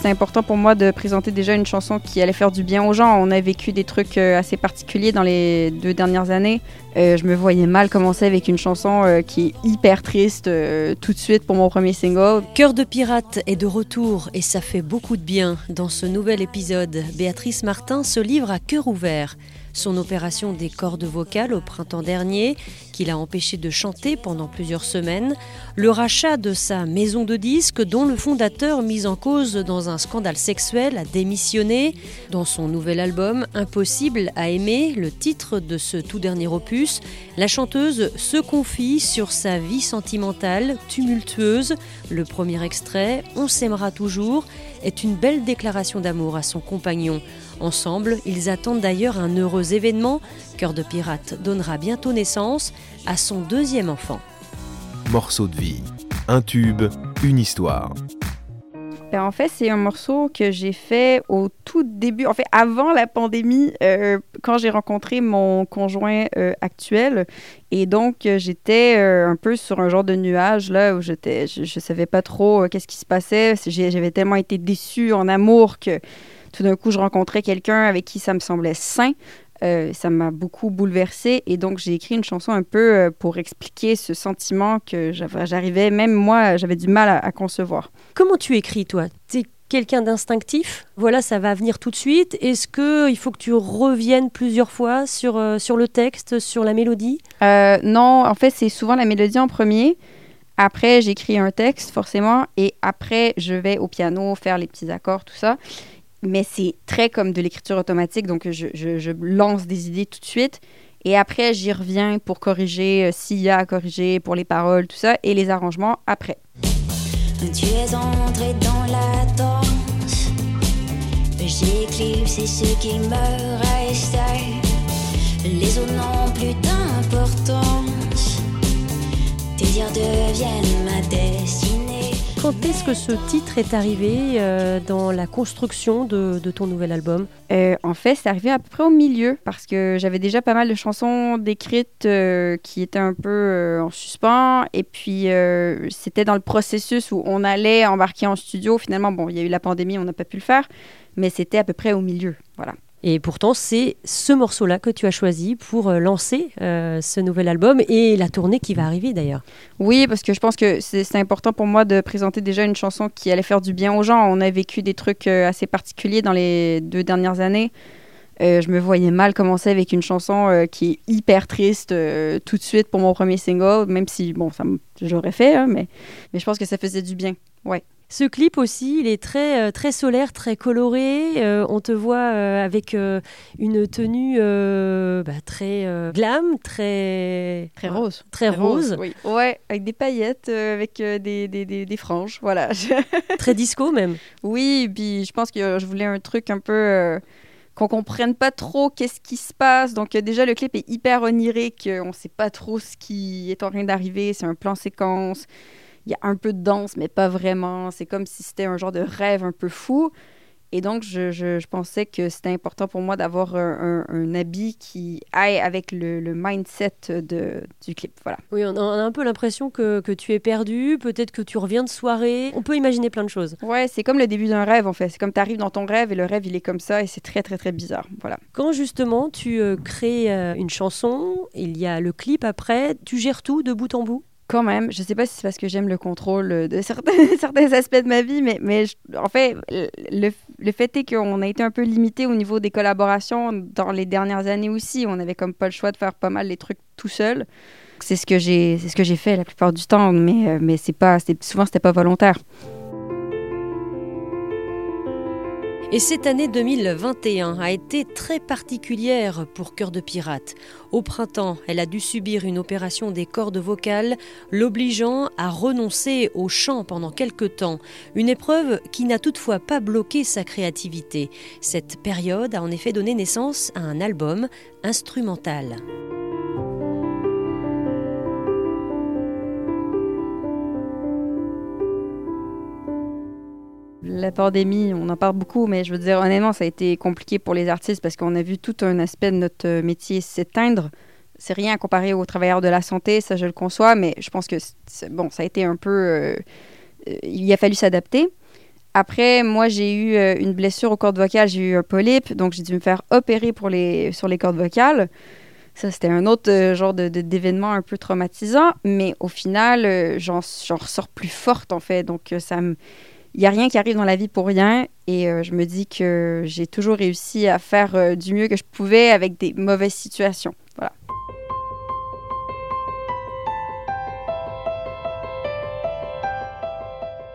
c'est important pour moi de présenter déjà une chanson qui allait faire du bien aux gens. On a vécu des trucs euh, assez particuliers dans les deux dernières années. Euh, je me voyais mal commencer avec une chanson euh, qui est hyper triste tout de suite pour mon premier single. Cœur de pirate est de retour et ça fait beaucoup de bien. Dans ce nouvel épisode, Béatrice Martin se livre à cœur ouvert son opération des cordes vocales au printemps dernier, qui l'a empêché de chanter pendant plusieurs semaines, le rachat de sa maison de disques dont le fondateur, mis en cause dans un scandale sexuel, a démissionné. Dans son nouvel album Impossible à aimer, le titre de ce tout dernier opus, la chanteuse se confie sur sa vie sentimentale tumultueuse. Le premier extrait, On s'aimera toujours, est une belle déclaration d'amour à son compagnon. Ensemble, ils attendent d'ailleurs un heureux événement. Cœur de pirate donnera bientôt naissance à son deuxième enfant. Morceau de vie, un tube, une histoire. Ben, en fait, c'est un morceau que j'ai fait au tout début, en fait, avant la pandémie, euh, quand j'ai rencontré mon conjoint euh, actuel. Et donc, euh, j'étais un peu sur un genre de nuage, là, où j'étais, je, ne savais pas trop qu'est-ce qui se passait. J'avais tellement été déçue en amour que tout d'un coup, je rencontrais quelqu'un avec qui ça me semblait sain. Euh, ça m'a beaucoup bouleversée et donc j'ai écrit une chanson un peu euh, pour expliquer ce sentiment que j'arrivais, même moi, j'avais du mal à, concevoir. Comment tu écris, toi? Tu es quelqu'un d'instinctif? Voilà, ça va venir tout de suite. Est-ce qu'il faut que tu reviennes plusieurs fois sur, euh, sur le texte, sur la mélodie? Non, en fait, c'est souvent la mélodie en premier. Après, j'écris un texte, forcément, et après, je vais au piano faire les petits accords, tout ça mais c'est très comme de l'écriture automatique, donc je, je, lance des idées tout de suite. Et après, j'y reviens pour corriger euh, s'il y a à corriger, pour les paroles, tout ça, et les arrangements après. Tu es entré dans la danse, j'éclipse ce qui me restait. Les autres n'ont plus d'importance, tes dires deviennent ma destinée. Quand est-ce que ce titre est arrivé euh, dans la construction de, ton nouvel album? Euh, En fait, c'est arrivé à peu près au milieu parce que j'avais déjà pas mal de chansons décrites euh, qui étaient un peu en suspens. Et puis, c'était dans le processus où on allait embarquer en studio. Finalement, bon, il y a eu la pandémie, on n'a pas pu le faire, mais c'était à peu près au milieu. Voilà. Et pourtant, c'est ce morceau-là que tu as choisi pour euh, lancer euh, ce nouvel album et la tournée qui va arriver d'ailleurs. Oui, parce que je pense que c'est important pour moi de présenter déjà une chanson qui allait faire du bien aux gens. On a vécu des trucs euh, assez particuliers dans les deux dernières années. je me voyais mal commencer avec une chanson qui est hyper triste tout de suite pour mon premier single, même si, bon, ça j'aurais fait, hein, mais, mais je pense que ça faisait du bien. Ouais. Ce clip aussi, il est très, euh, très solaire, très coloré. Euh, on te voit euh, avec une tenue bah, très glam, très... Très rose. Très, rose. oui. Ouais, avec des paillettes, avec des, des, des, franges, voilà. très disco même. Oui, puis je pense que je voulais un truc un peu qu'on comprenne pas trop qu'est-ce qui se passe. Donc déjà le clip est hyper onirique, on sait pas trop ce qui est en train d'arriver, c'est un plan séquence il y a un peu de danse, mais pas vraiment. C'est comme si c'était un genre de rêve un peu fou. Et donc, je, je, pensais que c'était important pour moi d'avoir un, un, habit qui aille avec le, le mindset de, du clip. Voilà. Oui, on a, un peu l'impression que, que, tu es perdu, peut-être que tu reviens de soirée. On peut imaginer plein de choses. Ouais, c'est comme le début d'un rêve, en fait. C'est comme tu arrives dans ton rêve et le rêve, il est comme ça et c'est très, très, très bizarre. Voilà. Quand justement tu euh, crées euh, une chanson, il y a le clip après, tu gères tout de bout en bout? Quand même, je sais pas si c'est parce que j'aime le contrôle de certains, aspects de ma vie, mais, en fait, le, le fait est qu'on a été un peu limité au niveau des collaborations dans les dernières années aussi. On avait comme pas le choix de faire pas mal les trucs tout seul. C'est ce que j'ai, c'est ce que j'ai fait la plupart du temps, mais, euh, mais c'est pas, souvent c'était pas volontaire. Et cette année 2021 a été très particulière pour Cœur de Pirate. Au printemps, elle a dû subir une opération des cordes vocales, l'obligeant à renoncer au chant pendant quelque temps. Une épreuve qui n'a toutefois pas bloqué sa créativité. Cette période a en effet donné naissance à un album instrumental. La pandémie, on en parle beaucoup, mais je veux dire, honnêtement, ça a été compliqué pour les artistes parce qu'on a vu tout un aspect de notre euh, métier s'éteindre. C'est rien à comparer aux travailleurs de la santé, ça je le conçois, mais je pense que bon, ça a été un peu. Euh, il a fallu s'adapter. après, moi, j'ai eu euh, une blessure aux cordes vocales, j'ai eu un polype, donc j'ai dû me faire opérer pour les, sur les cordes vocales. Ça, c'était un autre euh, genre d'événement un peu traumatisant, mais au final, euh, j'en ressors plus forte, en fait. Donc, ça me... Il n'y a rien qui arrive dans la vie pour rien, et je me dis que j'ai toujours réussi à faire du mieux que je pouvais avec des mauvaises situations. Voilà.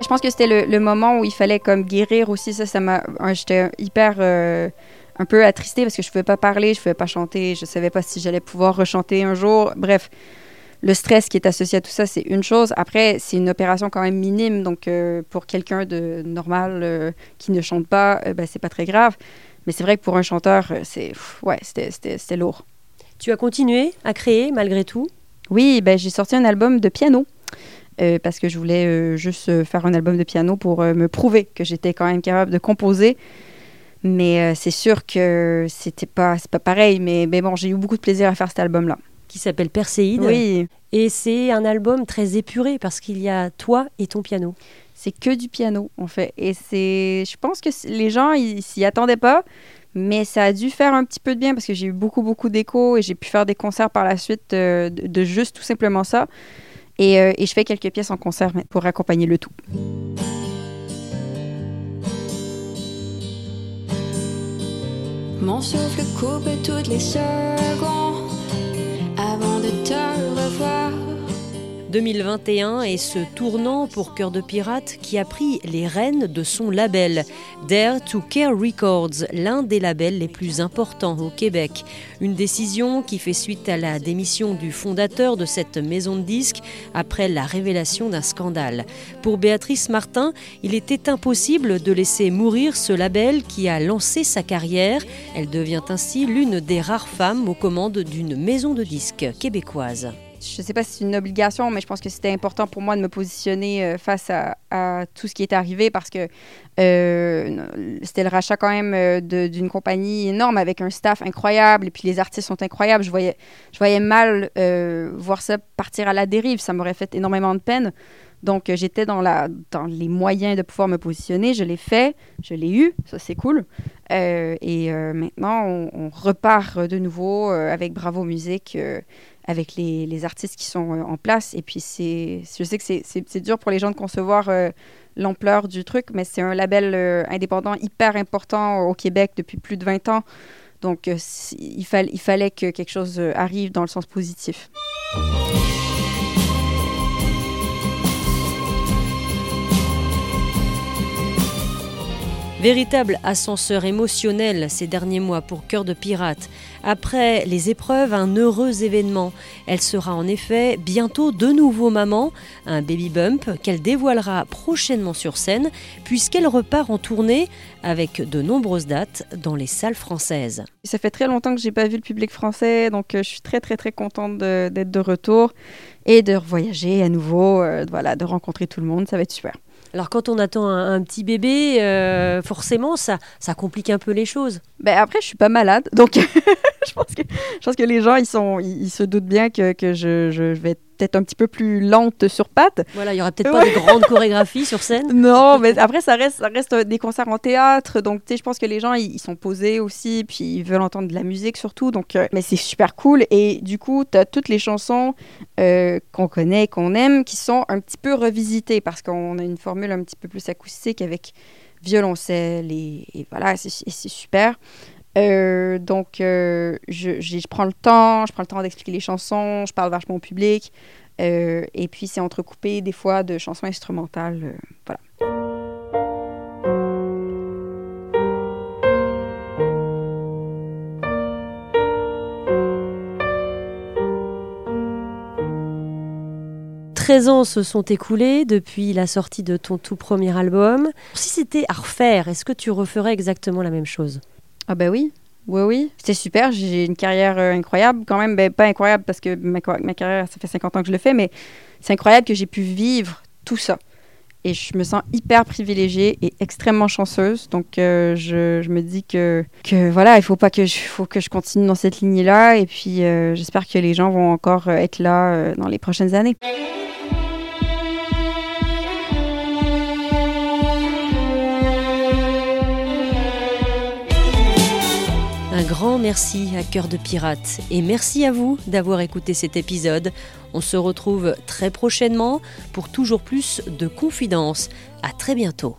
Je pense que c'était le, moment où il fallait comme guérir aussi. Ça, ça m'a. J'étais hyper. Euh, un peu attristée parce que je ne pouvais pas parler, je ne pouvais pas chanter, je ne savais pas si j'allais pouvoir rechanter un jour. Bref, le stress qui est associé à tout ça, c'est une chose. Après, c'est une opération quand même minime, donc euh, pour quelqu'un de normal euh, qui ne chante pas, ben, c'est pas très grave. Mais c'est vrai que pour un chanteur, c'est ouais, c'était lourd. Tu as continué à créer malgré tout? Oui, ben, j'ai sorti un album de piano. Euh, parce que je voulais euh, juste euh, faire un album de piano pour me prouver que j'étais quand même capable de composer. Mais c'est sûr que c'était pas, pas pareil. Mais, mais bon, j'ai eu beaucoup de plaisir à faire cet album-là. Qui s'appelle Perséide. Oui. Et c'est un album très épuré parce qu'il y a toi et ton piano. C'est que du piano, en fait. Et c'est. Je pense que les gens, ils s'y attendaient pas. Mais ça a dû faire un petit peu de bien parce que j'ai eu beaucoup, beaucoup d'échos et j'ai pu faire des concerts par la suite de juste tout simplement ça. Euh, et, je fais quelques pièces en concert pour accompagner le tout. Mon souffle coupe toutes les secondes avant de te revoir. 2021 est ce tournant pour Cœur de Pirate qui a pris les rênes de son label, Dare to Care Records, l'un des labels les plus importants au Québec. Une décision qui fait suite à la démission du fondateur de cette maison de disques après la révélation d'un scandale. Pour Béatrice Martin, il était impossible de laisser mourir ce label qui a lancé sa carrière. Elle devient ainsi l'une des rares femmes aux commandes d'une maison de disques québécoise je ne sais pas si c'est une obligation, mais je pense que c'était important pour moi de me positionner euh, face à, tout ce qui est arrivé parce que euh, c'était le rachat quand même euh, d'une compagnie énorme avec un staff incroyable et puis les artistes sont incroyables. Je voyais, mal voir ça partir à la dérive. Ça m'aurait fait énormément de peine. Donc, j'étais dans les moyens de pouvoir me positionner. Je l'ai fait, je l'ai eu, ça c'est cool. et maintenant, on, on, repart de nouveau avec Bravo Musique avec les, artistes qui sont euh, en place. Et puis, je sais que c'est dur pour les gens de concevoir euh, l'ampleur du truc, mais c'est un label euh, indépendant hyper important au Québec depuis plus de 20 ans. Donc, il, il fallait que quelque chose arrive dans le sens positif. Véritable ascenseur émotionnel ces derniers mois pour Cœur de Pirate. Après les épreuves, un heureux événement. Elle sera en effet bientôt de nouveau maman, un baby bump qu'elle dévoilera prochainement sur scène, puisqu'elle repart en tournée avec de nombreuses dates dans les salles françaises. Ça fait très longtemps que j'ai pas vu le public français, donc euh, je suis très très très contente d'être de, retour et de voyager à nouveau, euh, voilà, de rencontrer tout le monde, ça va être super. Alors quand on attend un, petit bébé, euh, forcément, ça, ça complique un peu les choses. Ben après, je suis pas malade, donc je, pense que, je pense que les gens, ils, sont, ils, se doutent bien que, que je, je, vais peut-être un petit peu plus lente sur patte. Voilà, il y aura peut-être pas de grande chorégraphie sur scène. Non, mais après, ça reste, ça reste des concerts en théâtre, donc tu sais, je pense que les gens, ils, sont posés aussi, puis ils veulent entendre de la musique surtout, donc, euh, mais c'est super cool. Et du coup, tu as toutes les chansons euh, qu'on connaît, qu'on aime, qui sont un petit peu revisitées, parce qu'on a une formule un petit peu plus acoustique avec violoncelle, et, et voilà, c'est super. Euh, donc, euh, je, prends le temps, je prends le temps d'expliquer les chansons, je parle vachement au public. Euh, et puis, c'est entrecoupé des fois de chansons instrumentales. voilà. Ans se sont écoulés depuis la sortie de ton tout premier album. Si c'était à refaire, est-ce que tu referais exactement la même chose? Ah ben oui, oui, oui. C'était super. J'ai une carrière euh, incroyable quand même. Ben, pas incroyable parce que ma, carrière, ça fait 50 ans que je le fais, mais c'est incroyable que j'ai pu vivre tout ça. Et je me sens hyper privilégiée et extrêmement chanceuse. Donc, euh, je, me dis que, voilà, il faut pas que je, faut que je continue dans cette lignée-là. Et puis, euh, j'espère que les gens vont encore être là dans les prochaines années. Grand merci à Cœur de Pirate et merci à vous d'avoir écouté cet épisode. On se retrouve très prochainement pour toujours plus de confidences. À très bientôt.